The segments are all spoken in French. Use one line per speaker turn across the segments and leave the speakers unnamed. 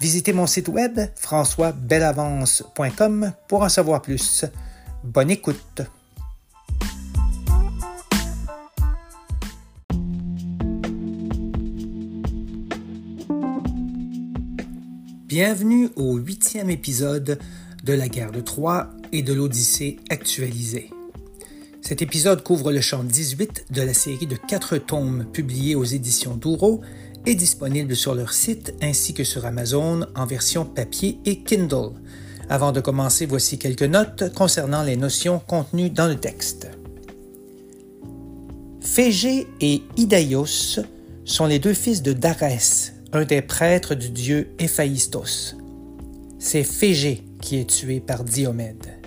Visitez mon site web françoisbelavance.com pour en savoir plus. Bonne écoute. Bienvenue au huitième épisode de la guerre de Troie et de l'Odyssée actualisée. Cet épisode couvre le champ 18 de la série de quatre tomes publiés aux éditions Douro est disponible sur leur site ainsi que sur Amazon en version papier et Kindle. Avant de commencer, voici quelques notes concernant les notions contenues dans le texte. Phégé et Idaios sont les deux fils de Darès, un des prêtres du dieu Héphaïstos. C'est Phégé qui est tué par Diomède.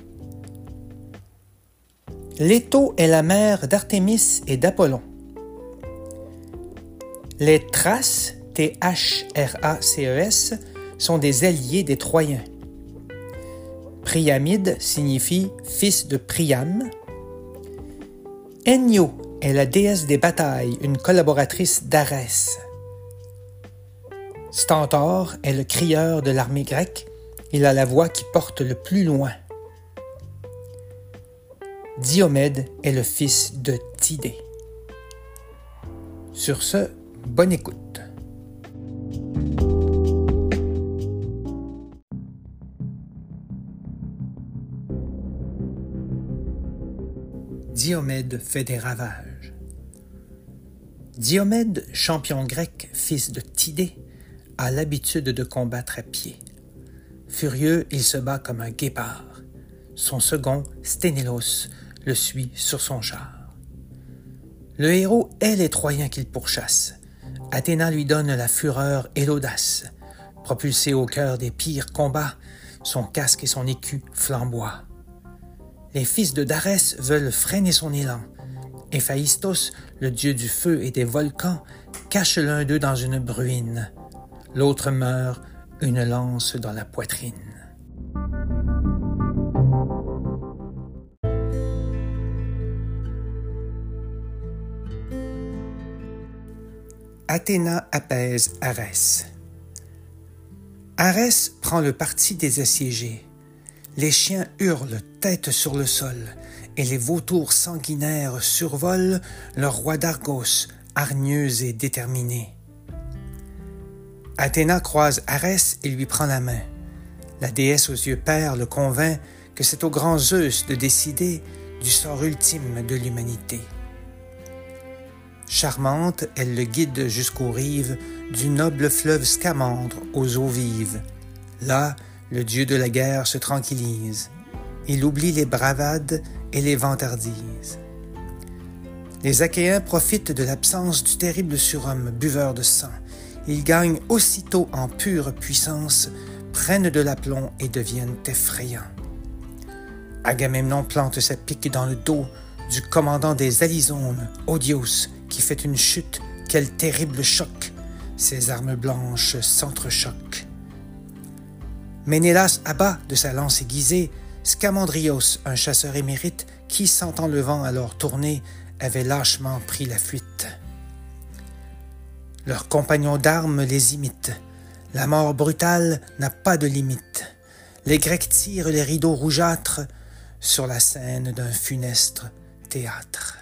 Leto est la mère d'Artémis et d'Apollon. Les Thraces, T-H-R-A-C-E-S, sont des alliés des Troyens. Priamide signifie fils de Priam. Ennio est la déesse des batailles, une collaboratrice d'Arès. Stentor est le crieur de l'armée grecque. Il a la voix qui porte le plus loin. Diomède est le fils de Tidée. Sur ce, Bonne écoute. Diomède fait des ravages. Diomède, champion grec, fils de Tidée, a l'habitude de combattre à pied. Furieux, il se bat comme un guépard. Son second, Sténélos, le suit sur son char. Le héros est les Troyens qu'il pourchasse. Athéna lui donne la fureur et l'audace. Propulsé au cœur des pires combats, son casque et son écu flamboient. Les fils de Darès veulent freiner son élan. Héphaïstos, le dieu du feu et des volcans, cache l'un d'eux dans une bruine. L'autre meurt, une lance dans la poitrine. Athéna apaise Arès. Arès prend le parti des assiégés. Les chiens hurlent tête sur le sol, et les vautours sanguinaires survolent leur roi d'Argos, hargneuse et déterminée. Athéna croise Arès et lui prend la main. La déesse aux yeux pères le convainc que c'est au grand Zeus de décider du sort ultime de l'humanité. Charmante, elle le guide jusqu'aux rives du noble fleuve Scamandre aux eaux vives. Là, le dieu de la guerre se tranquillise. Il oublie les bravades et les vantardises. Les Achéens profitent de l'absence du terrible surhomme, buveur de sang. Ils gagnent aussitôt en pure puissance, prennent de l'aplomb et deviennent effrayants. Agamemnon plante sa pique dans le dos du commandant des Alizones, Odios, qui fait une chute, quel terrible choc! Ses armes blanches s'entrechoquent. Ménélas abat de sa lance aiguisée Scamandrios, un chasseur émérite qui, sentant le vent alors tourner, avait lâchement pris la fuite. Leurs compagnons d'armes les imitent. La mort brutale n'a pas de limite. Les Grecs tirent les rideaux rougeâtres sur la scène d'un funeste théâtre.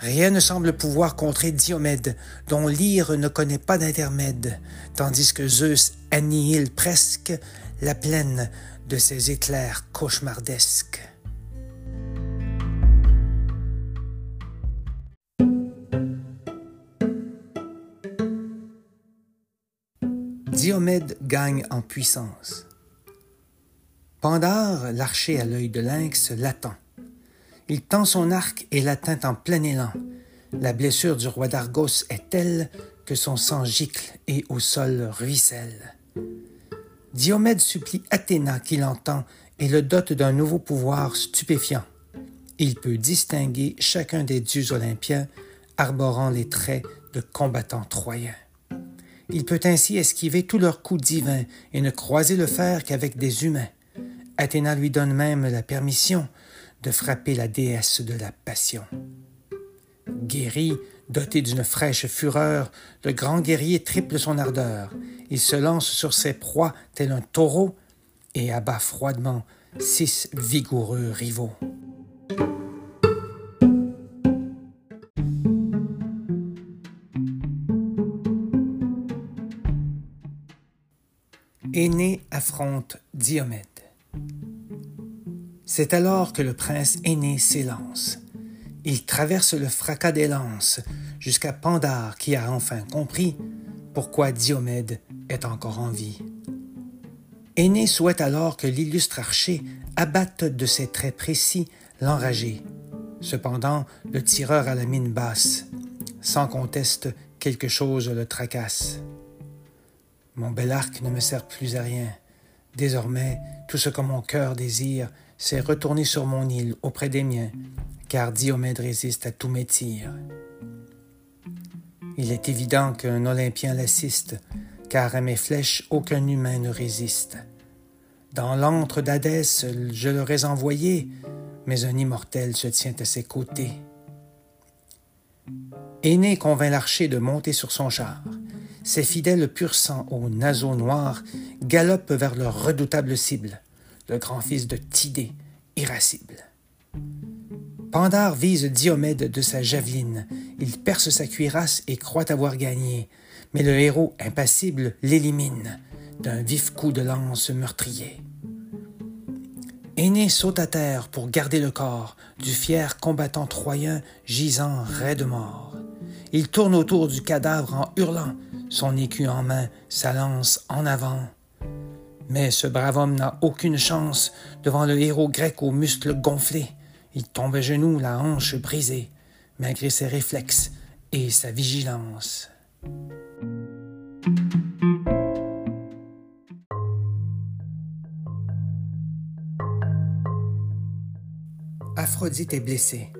Rien ne semble pouvoir contrer Diomède, dont l'ire ne connaît pas d'intermède, tandis que Zeus annihile presque la plaine de ses éclairs cauchemardesques. Diomède gagne en puissance. Pandare, l'archer à l'œil de lynx, l'attend. Il tend son arc et l'atteint en plein élan. La blessure du roi d'Argos est telle que son sang gicle et au sol ruisselle. Diomède supplie Athéna qui l'entend et le dote d'un nouveau pouvoir stupéfiant. Il peut distinguer chacun des dieux olympiens arborant les traits de combattants troyens. Il peut ainsi esquiver tous leurs coups divins et ne croiser le fer qu'avec des humains. Athéna lui donne même la permission de frapper la déesse de la passion. Guéri, doté d'une fraîche fureur, le grand guerrier triple son ardeur. Il se lance sur ses proies tel un taureau et abat froidement six vigoureux rivaux. Aîné affronte Diomède. C'est alors que le prince aîné s'élance. Il traverse le fracas des lances jusqu'à Pandare qui a enfin compris pourquoi Diomède est encore en vie. Aîné souhaite alors que l'illustre archer abatte de ses traits précis l'enragé. Cependant, le tireur a la mine basse. Sans conteste, quelque chose le tracasse. Mon bel arc ne me sert plus à rien. Désormais, tout ce que mon cœur désire, c'est retourner sur mon île auprès des miens, car Diomède résiste à tous mes tirs. Il est évident qu'un Olympien l'assiste, car à mes flèches aucun humain ne résiste. Dans l'antre d'Hadès, je l'aurais envoyé, mais un immortel se tient à ses côtés. Aîné convainc l'archer de monter sur son char. Ses fidèles pur sang aux naseaux noirs galopent vers leur redoutable cible, le grand-fils de Tidée, irascible. Pandare vise Diomède de sa javeline. Il perce sa cuirasse et croit avoir gagné. Mais le héros impassible l'élimine d'un vif coup de lance meurtrier. Aîné saute à terre pour garder le corps du fier combattant troyen gisant raide mort. Il tourne autour du cadavre en hurlant, son écu en main, sa lance en avant. Mais ce brave homme n'a aucune chance devant le héros grec aux muscles gonflés. Il tombe à genoux, la hanche brisée, malgré ses réflexes et sa vigilance. Aphrodite est blessée.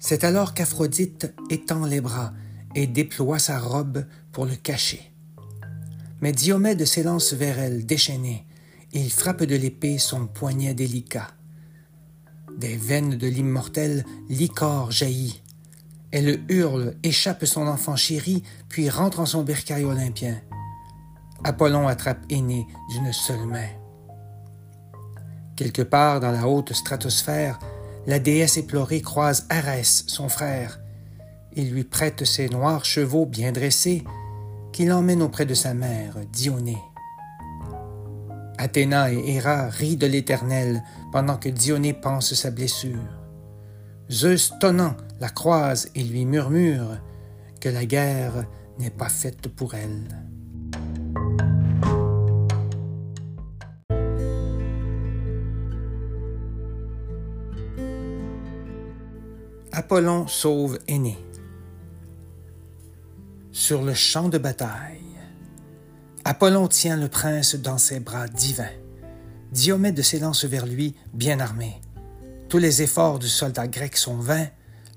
C'est alors qu'Aphrodite étend les bras et déploie sa robe pour le cacher. Mais Diomède s'élance vers elle, déchaîné. Il frappe de l'épée son poignet délicat. Des veines de l'immortel, l'icor jaillit. Elle hurle, échappe son enfant chéri, puis rentre en son bercail olympien. Apollon attrape Aîné d'une seule main. Quelque part dans la haute stratosphère, la déesse éplorée croise Arès, son frère. Il lui prête ses noirs chevaux bien dressés, qu'il emmène auprès de sa mère, Dionée. Athéna et Héra rient de l'Éternel pendant que Dionée pense sa blessure. Zeus tonnant la croise et lui murmure que la guerre n'est pas faite pour elle. Apollon sauve Aîné. Sur le champ de bataille, Apollon tient le prince dans ses bras divins. Diomède s'élance vers lui, bien armé. Tous les efforts du soldat grec sont vains,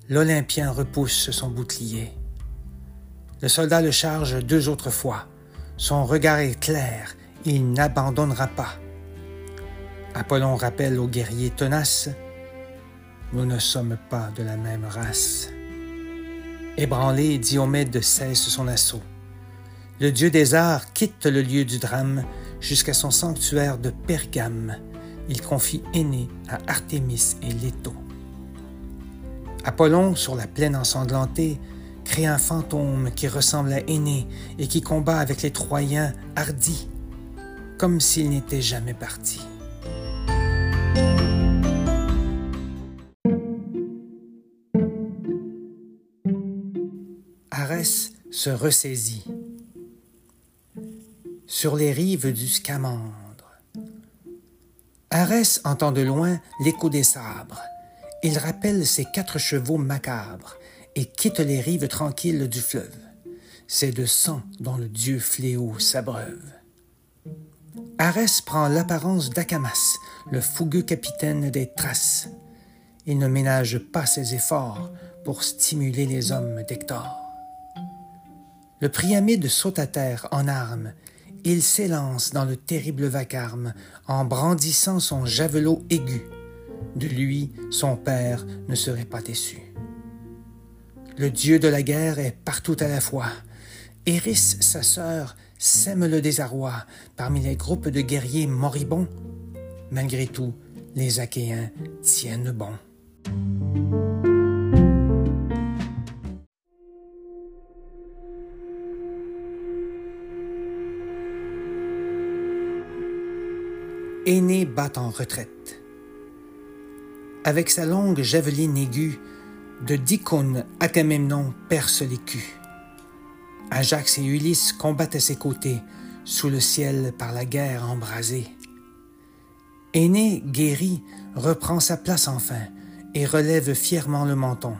l'Olympien repousse son bouclier. Le soldat le charge deux autres fois. Son regard est clair, il n'abandonnera pas. Apollon rappelle au guerrier tenace Nous ne sommes pas de la même race. Ébranlé, Diomède cesse son assaut le dieu des arts quitte le lieu du drame jusqu'à son sanctuaire de Pergame. Il confie Aîné à Artémis et Leto. Apollon, sur la plaine ensanglantée, crée un fantôme qui ressemble à Aîné et qui combat avec les Troyens hardis, comme s'il n'était jamais parti. Se ressaisit sur les rives du Scamandre. Arès entend de loin l'écho des sabres. Il rappelle ses quatre chevaux macabres et quitte les rives tranquilles du fleuve. C'est de sang dont le dieu fléau s'abreuve. Arès prend l'apparence d'Akamas, le fougueux capitaine des Thraces. Il ne ménage pas ses efforts pour stimuler les hommes d'Hector. Le Priamide saute à terre en armes. Il s'élance dans le terrible vacarme en brandissant son javelot aigu. De lui, son père ne serait pas déçu. Le dieu de la guerre est partout à la fois. Eris, sa sœur, sème le désarroi parmi les groupes de guerriers moribonds. Malgré tout, les Achéens tiennent bon. Aîné bat en retraite. Avec sa longue javeline aiguë, de dix cônes Agamemnon perce l'écu. Ajax et Ulysse combattent à ses côtés, sous le ciel par la guerre embrasée. Aîné, guéri, reprend sa place enfin et relève fièrement le menton.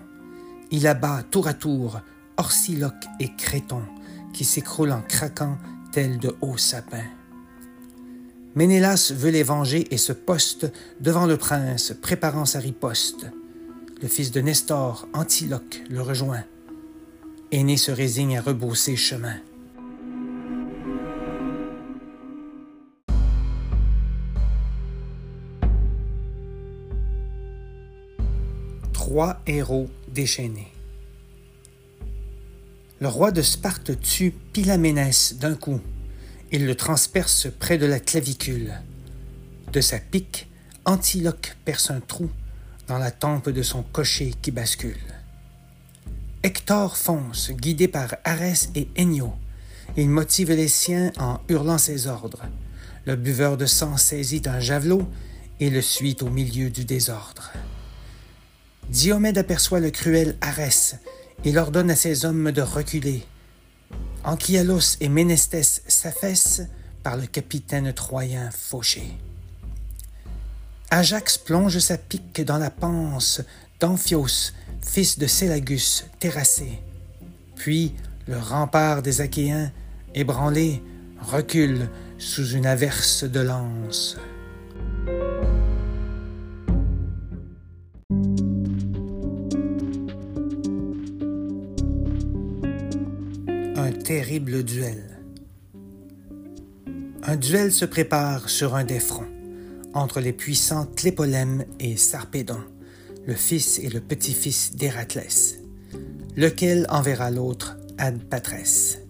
Il abat tour à tour Orsiloque et Créton, qui s'écroulent en craquant tels de hauts sapins. Ménélas veut les venger et se poste devant le prince, préparant sa riposte. Le fils de Nestor, Antiloque, le rejoint. Aîné se résigne à rebrousser chemin. Trois héros déchaînés. Le roi de Sparte tue Pilaménès d'un coup. Il le transperce près de la clavicule. De sa pique, Antiloque perce un trou dans la tempe de son cocher qui bascule. Hector fonce, guidé par Arès et Ennio. Il motive les siens en hurlant ses ordres. Le buveur de sang saisit un javelot et le suit au milieu du désordre. Diomède aperçoit le cruel Arès. Il ordonne à ses hommes de reculer. Anchialos et Ménestès s'affaissent par le capitaine troyen fauché. Ajax plonge sa pique dans la panse d'Amphios, fils de Sélagus, terrassé. Puis le rempart des Achéens, ébranlé, recule sous une averse de lances. Terrible duel. Un duel se prépare sur un des fronts, entre les puissants Tlépolème et Sarpédon le fils et le petit-fils d'Héraclès, lequel enverra l'autre ad Patrès.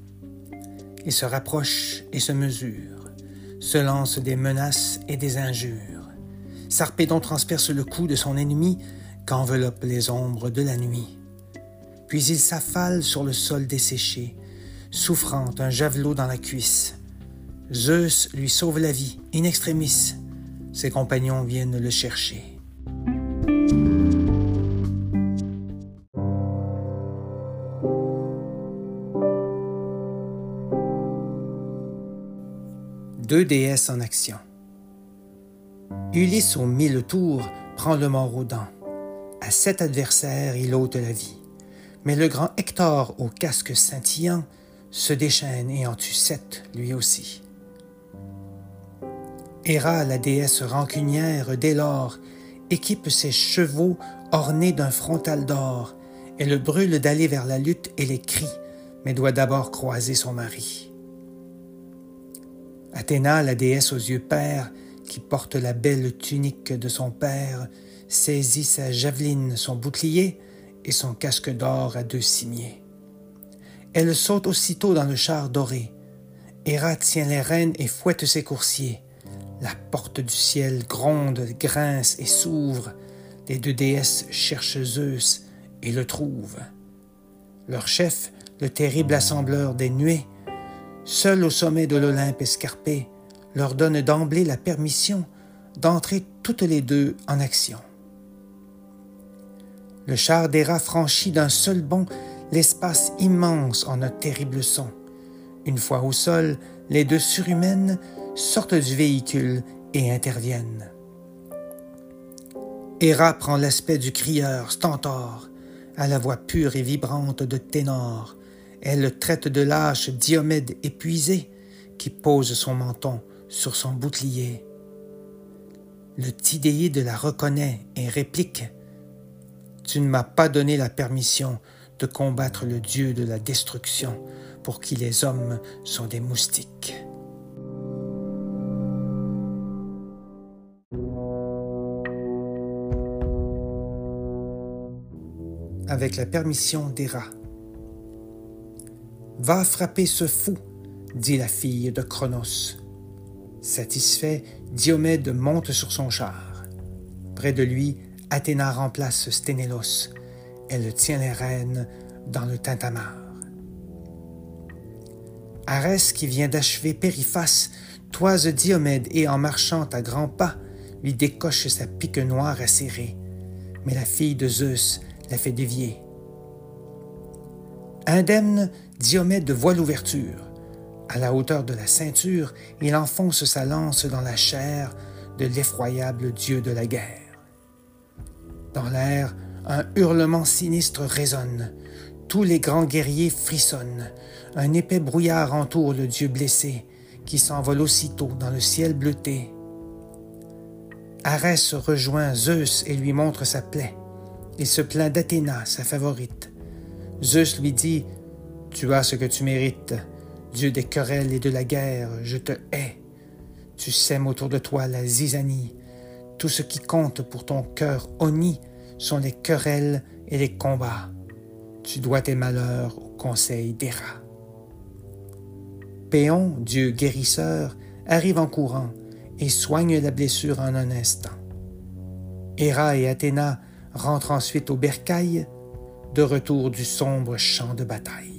Il se rapproche et se mesure, se lance des menaces et des injures. Sarpédon transperce le cou de son ennemi qu'enveloppent les ombres de la nuit. Puis il s'affale sur le sol desséché, souffrant un javelot dans la cuisse. Zeus lui sauve la vie, in extremis. Ses compagnons viennent le chercher. Deux déesses en action. Ulysse aux mille tours prend le mort aux dents. À sept adversaires, il ôte la vie. Mais le grand Hector au casque scintillant se déchaîne et en tue sept lui aussi. Héra, la déesse rancunière, dès lors, équipe ses chevaux ornés d'un frontal d'or. Elle brûle d'aller vers la lutte et les crie, mais doit d'abord croiser son mari. Athéna, la déesse aux yeux pères, qui porte la belle tunique de son père, saisit sa javeline, son bouclier et son casque d'or à deux cimiers. Elle saute aussitôt dans le char doré. Héra tient les rênes et fouette ses coursiers. La porte du ciel gronde, grince et s'ouvre. Les deux déesses cherchent Zeus et le trouvent. Leur chef, le terrible assembleur des nuées, seul au sommet de l'Olympe escarpé, leur donne d'emblée la permission d'entrer toutes les deux en action. Le char rats franchit d'un seul bond l'espace immense en un terrible son. Une fois au sol, les deux surhumaines sortent du véhicule et interviennent. Héra prend l'aspect du crieur stentor, à la voix pure et vibrante de ténor. Elle traite de lâche Diomède épuisé, qui pose son menton sur son bouclier. Le Tidéide la reconnaît et réplique Tu ne m'as pas donné la permission de combattre le dieu de la destruction, pour qui les hommes sont des moustiques. Avec la permission d'Héra. Va frapper ce fou, dit la fille de Cronos. Satisfait, Diomède monte sur son char. Près de lui, Athéna remplace Sténélos. Elle tient les rênes dans le tintamarre. Arès, qui vient d'achever Périphas, toise Diomède et, en marchant à grands pas, lui décoche sa pique noire acérée. Mais la fille de Zeus la fait dévier. Indemne, Diomède voit l'ouverture. À la hauteur de la ceinture, il enfonce sa lance dans la chair de l'effroyable dieu de la guerre. Dans l'air, un hurlement sinistre résonne. Tous les grands guerriers frissonnent. Un épais brouillard entoure le dieu blessé, qui s'envole aussitôt dans le ciel bleuté. Arès rejoint Zeus et lui montre sa plaie. Il se plaint d'Athéna, sa favorite. Zeus lui dit Tu as ce que tu mérites. Dieu des querelles et de la guerre, je te hais. Tu sèmes autour de toi la zizanie. Tout ce qui compte pour ton cœur honni sont les querelles et les combats. Tu dois tes malheurs au conseil d'Héra. Péon, dieu guérisseur, arrive en courant et soigne la blessure en un instant. Héra et Athéna rentrent ensuite au bercail, de retour du sombre champ de bataille.